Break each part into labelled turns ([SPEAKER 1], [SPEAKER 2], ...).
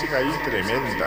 [SPEAKER 1] fica aí tremendo.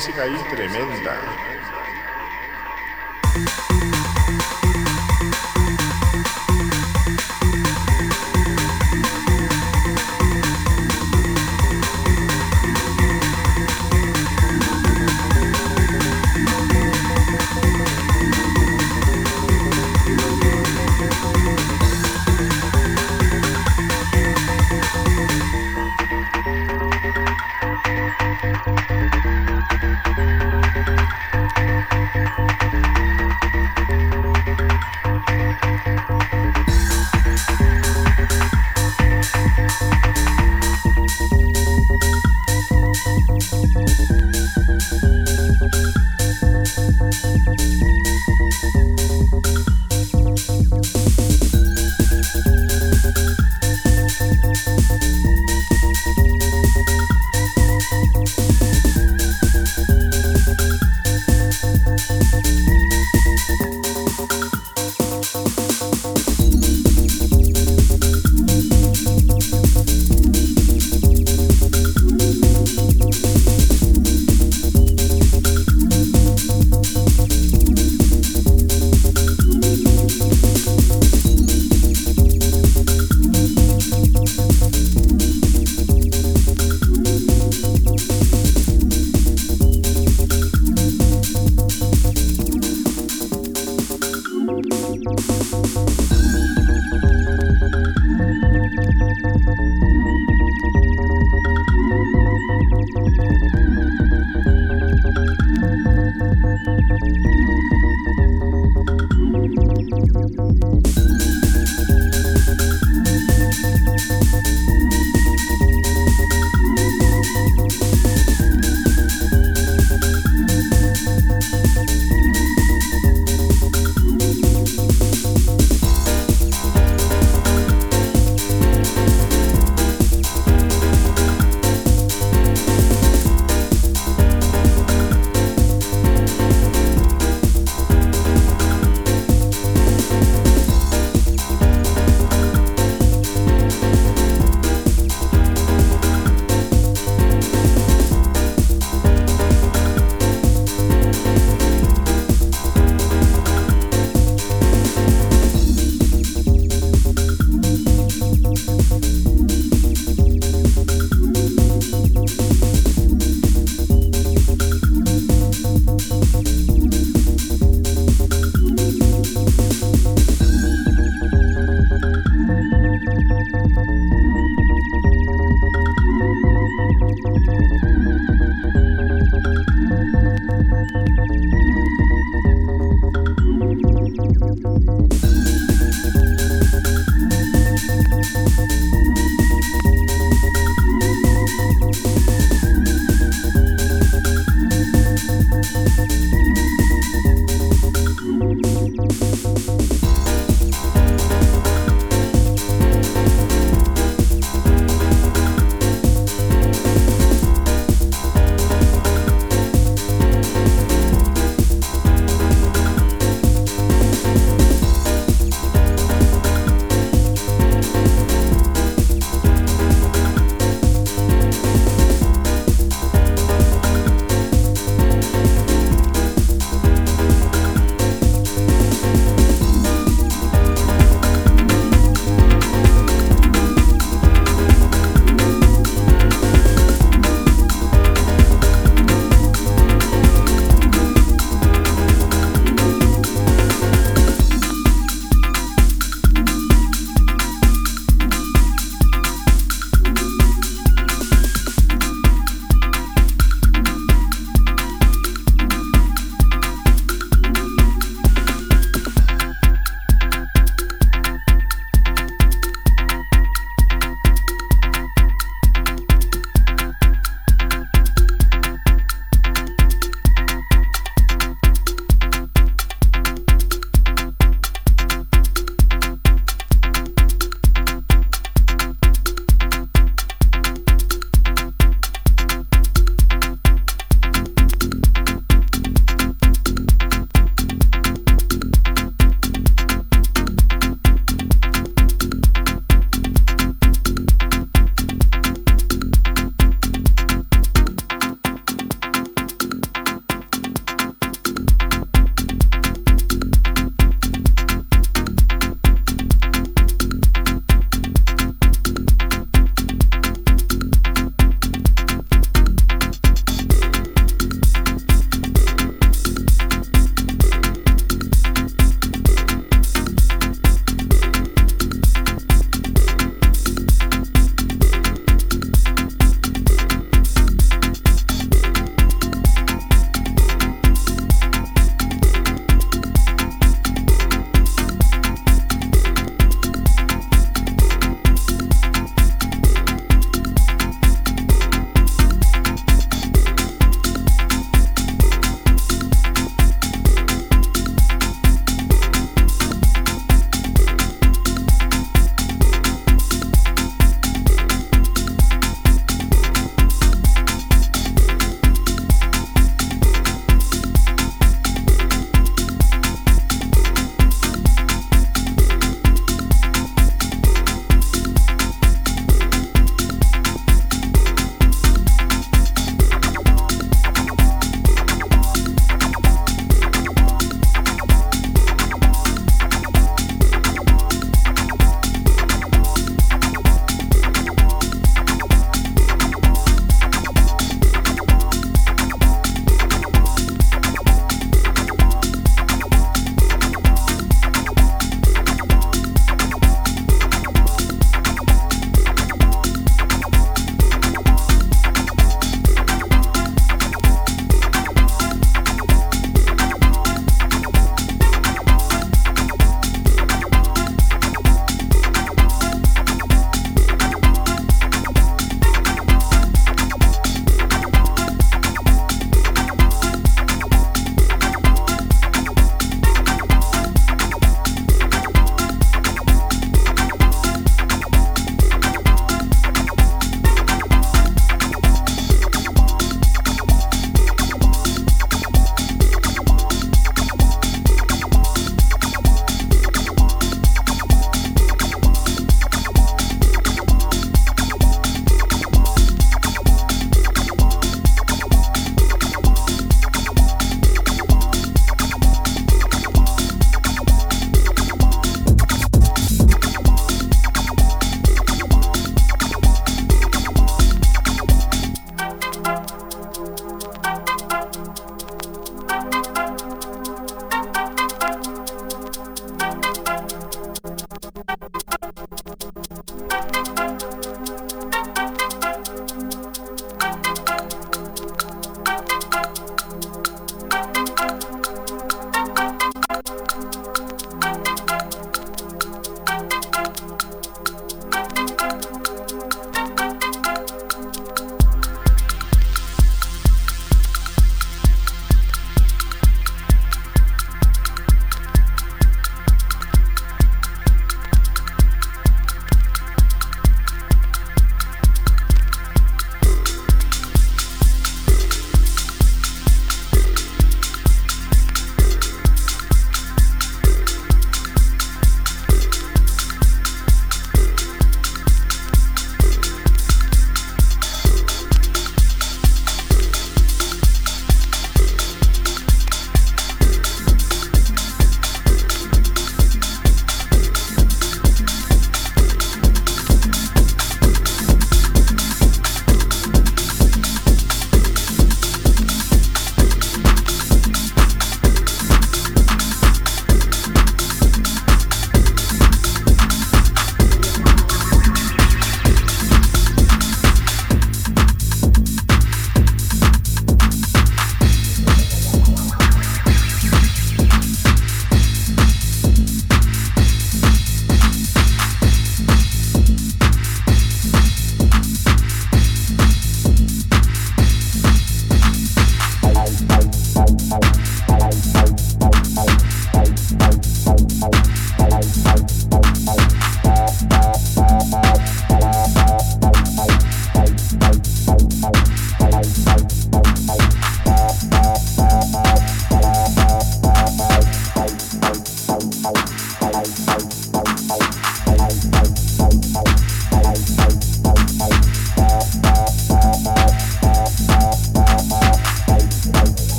[SPEAKER 1] Música ahí tremenda.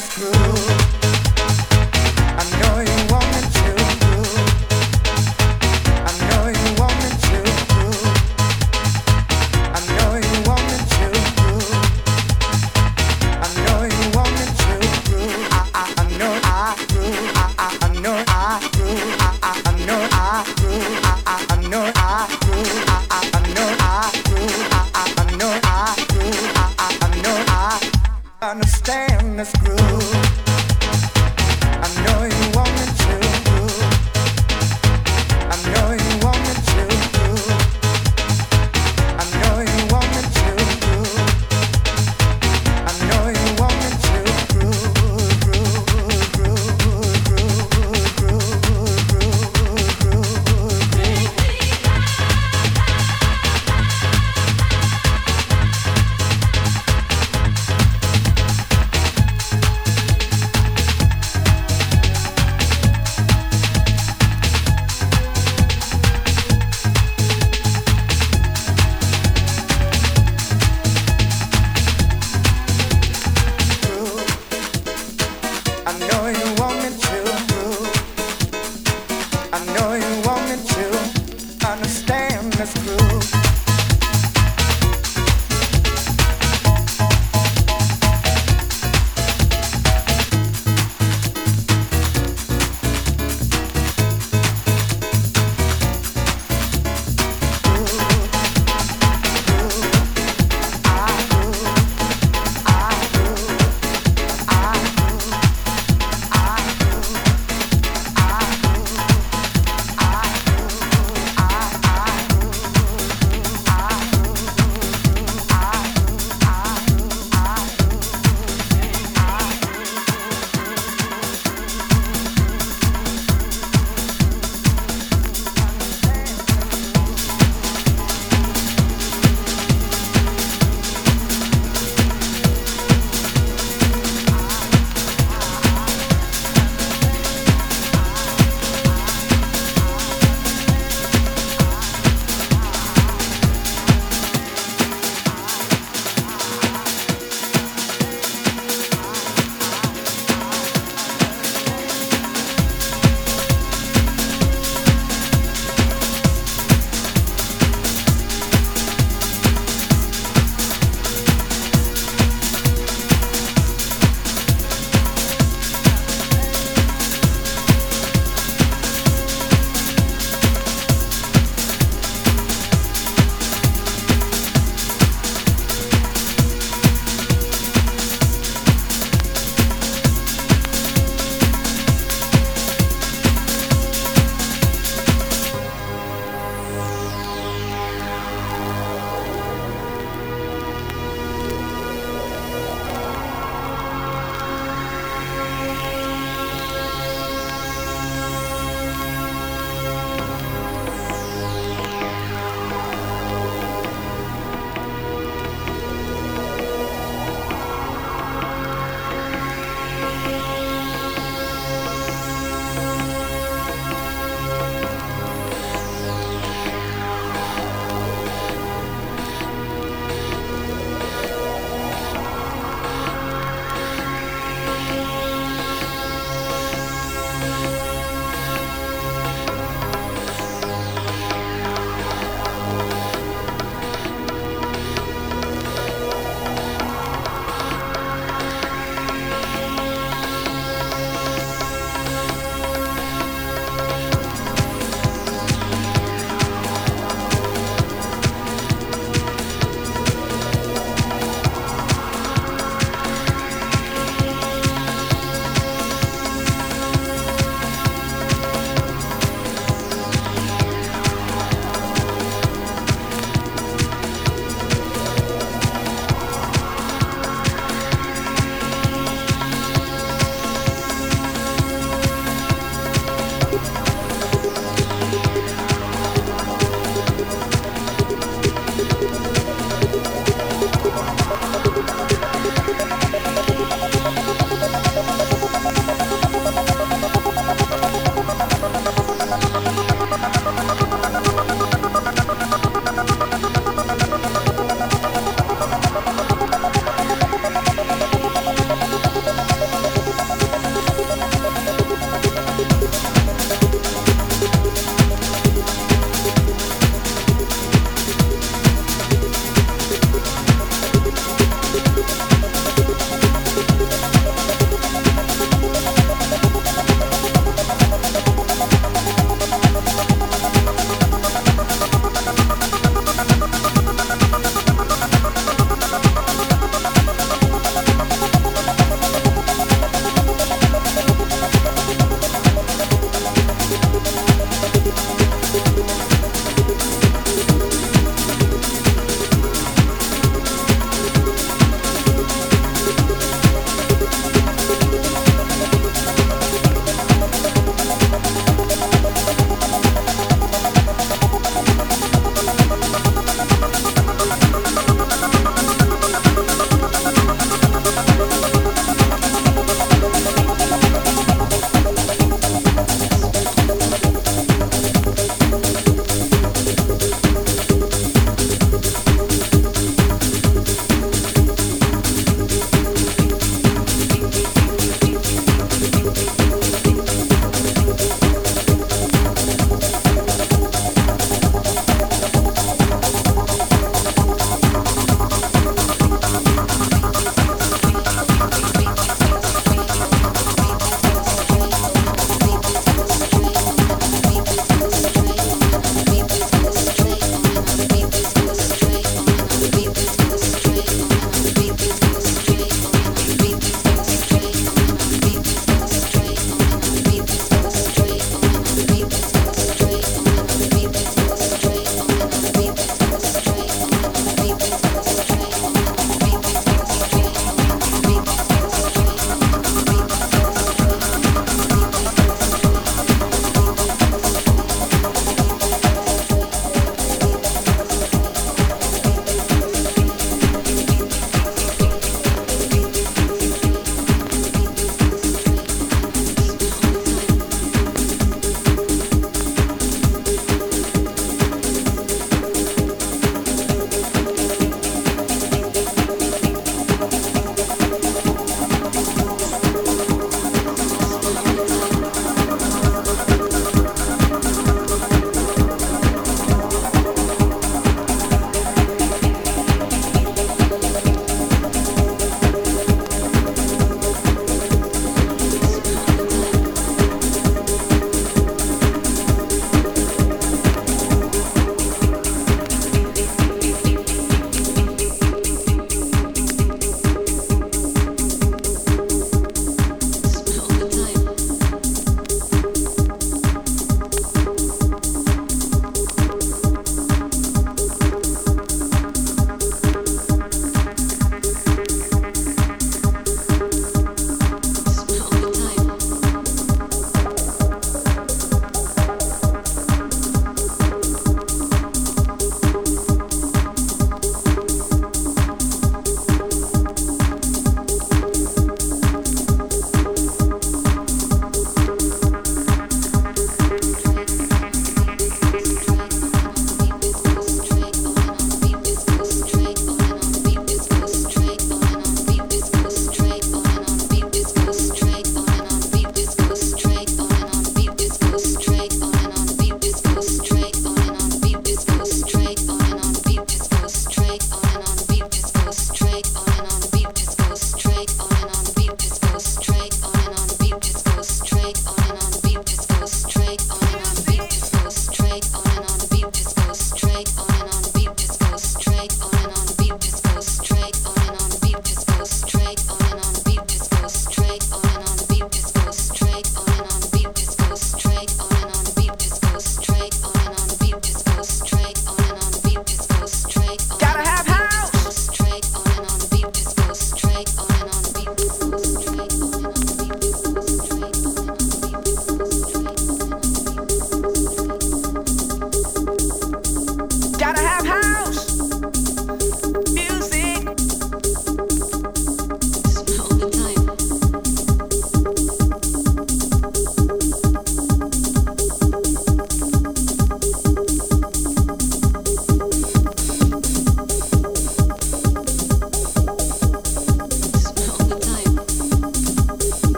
[SPEAKER 2] Understand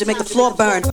[SPEAKER 3] to make the floor burn.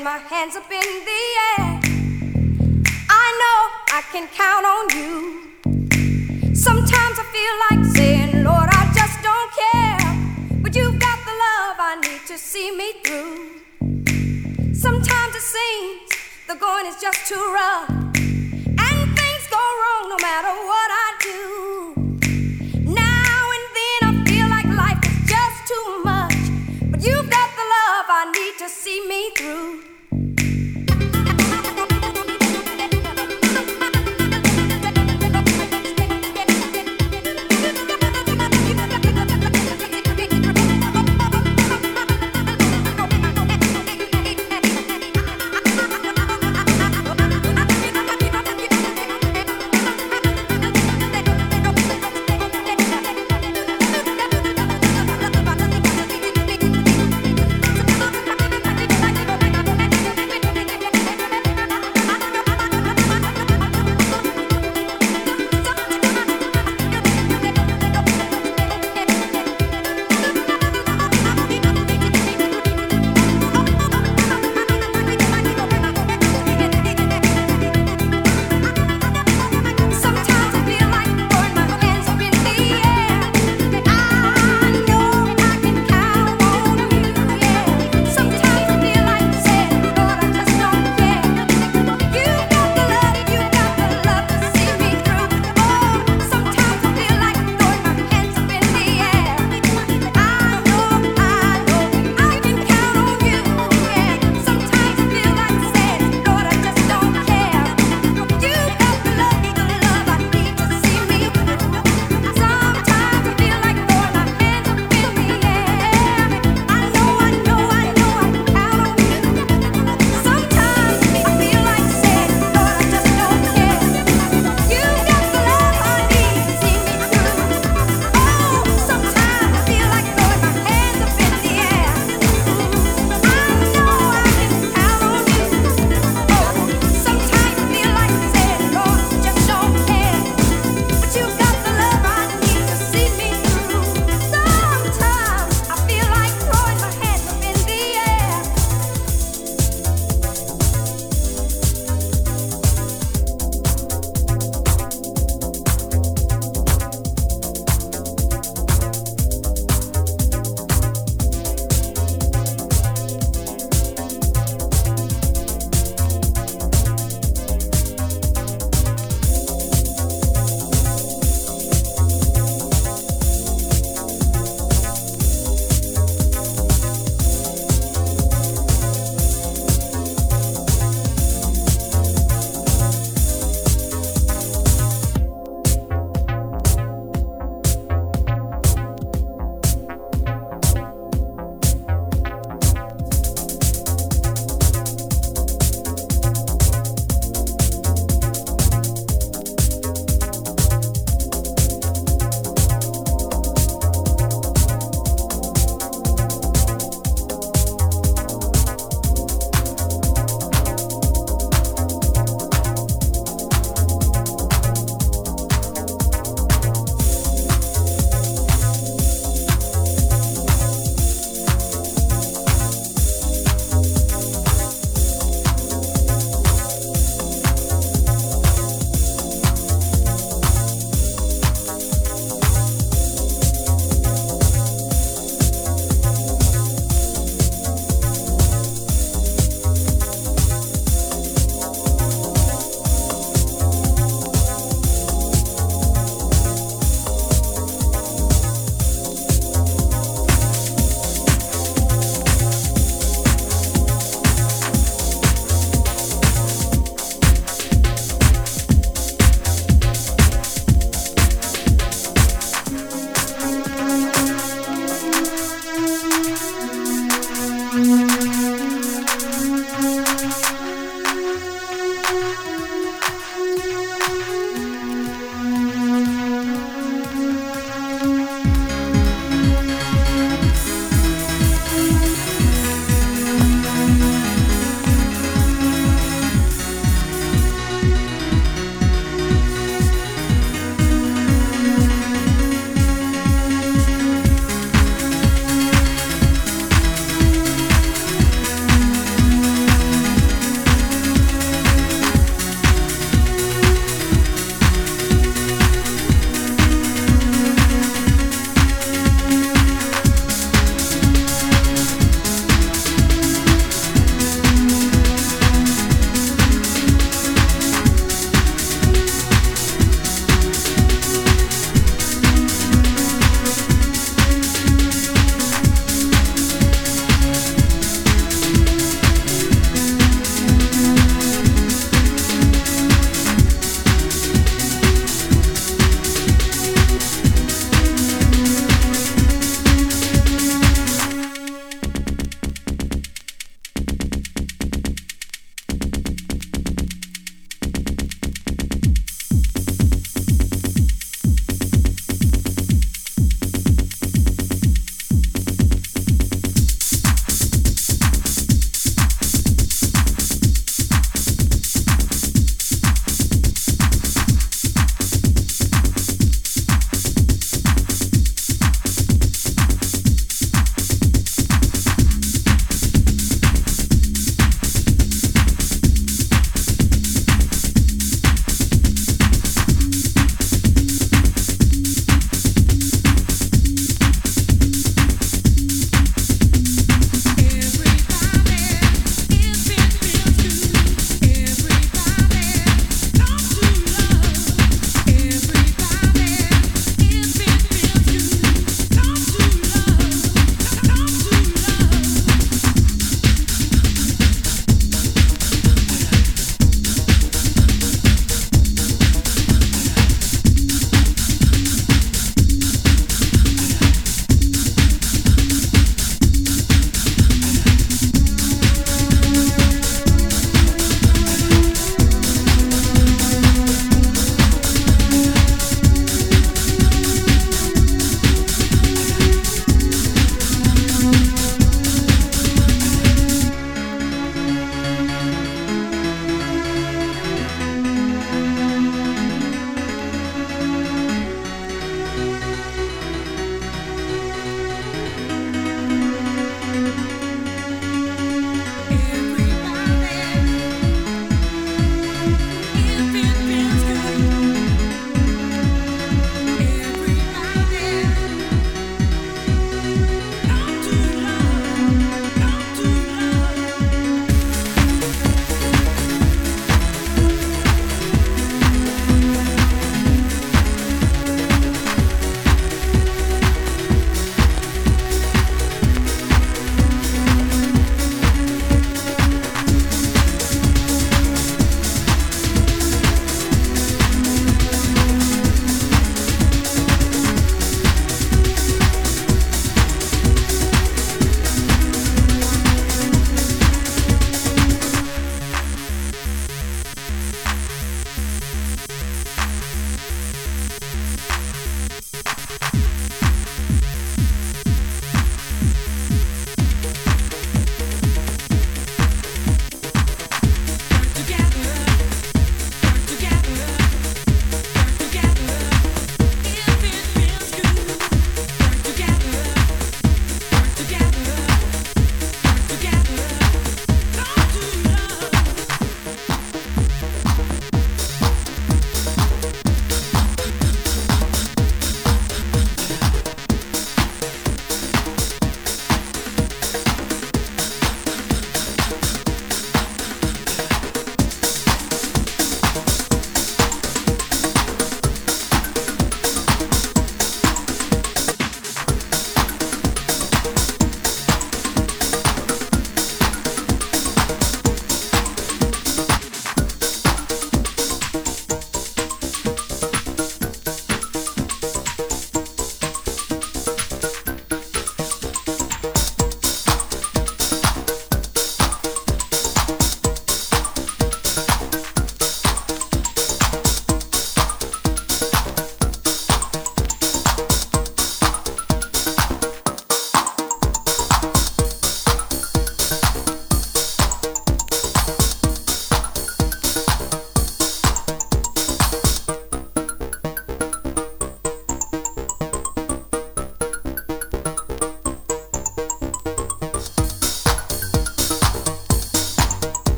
[SPEAKER 4] and my hands up in the air. I know I can count on you. Sometimes I feel like saying, Lord, I just don't care. But you've got the love I need to see me through. Sometimes it seems the going is just too rough. And things go wrong no matter what I do.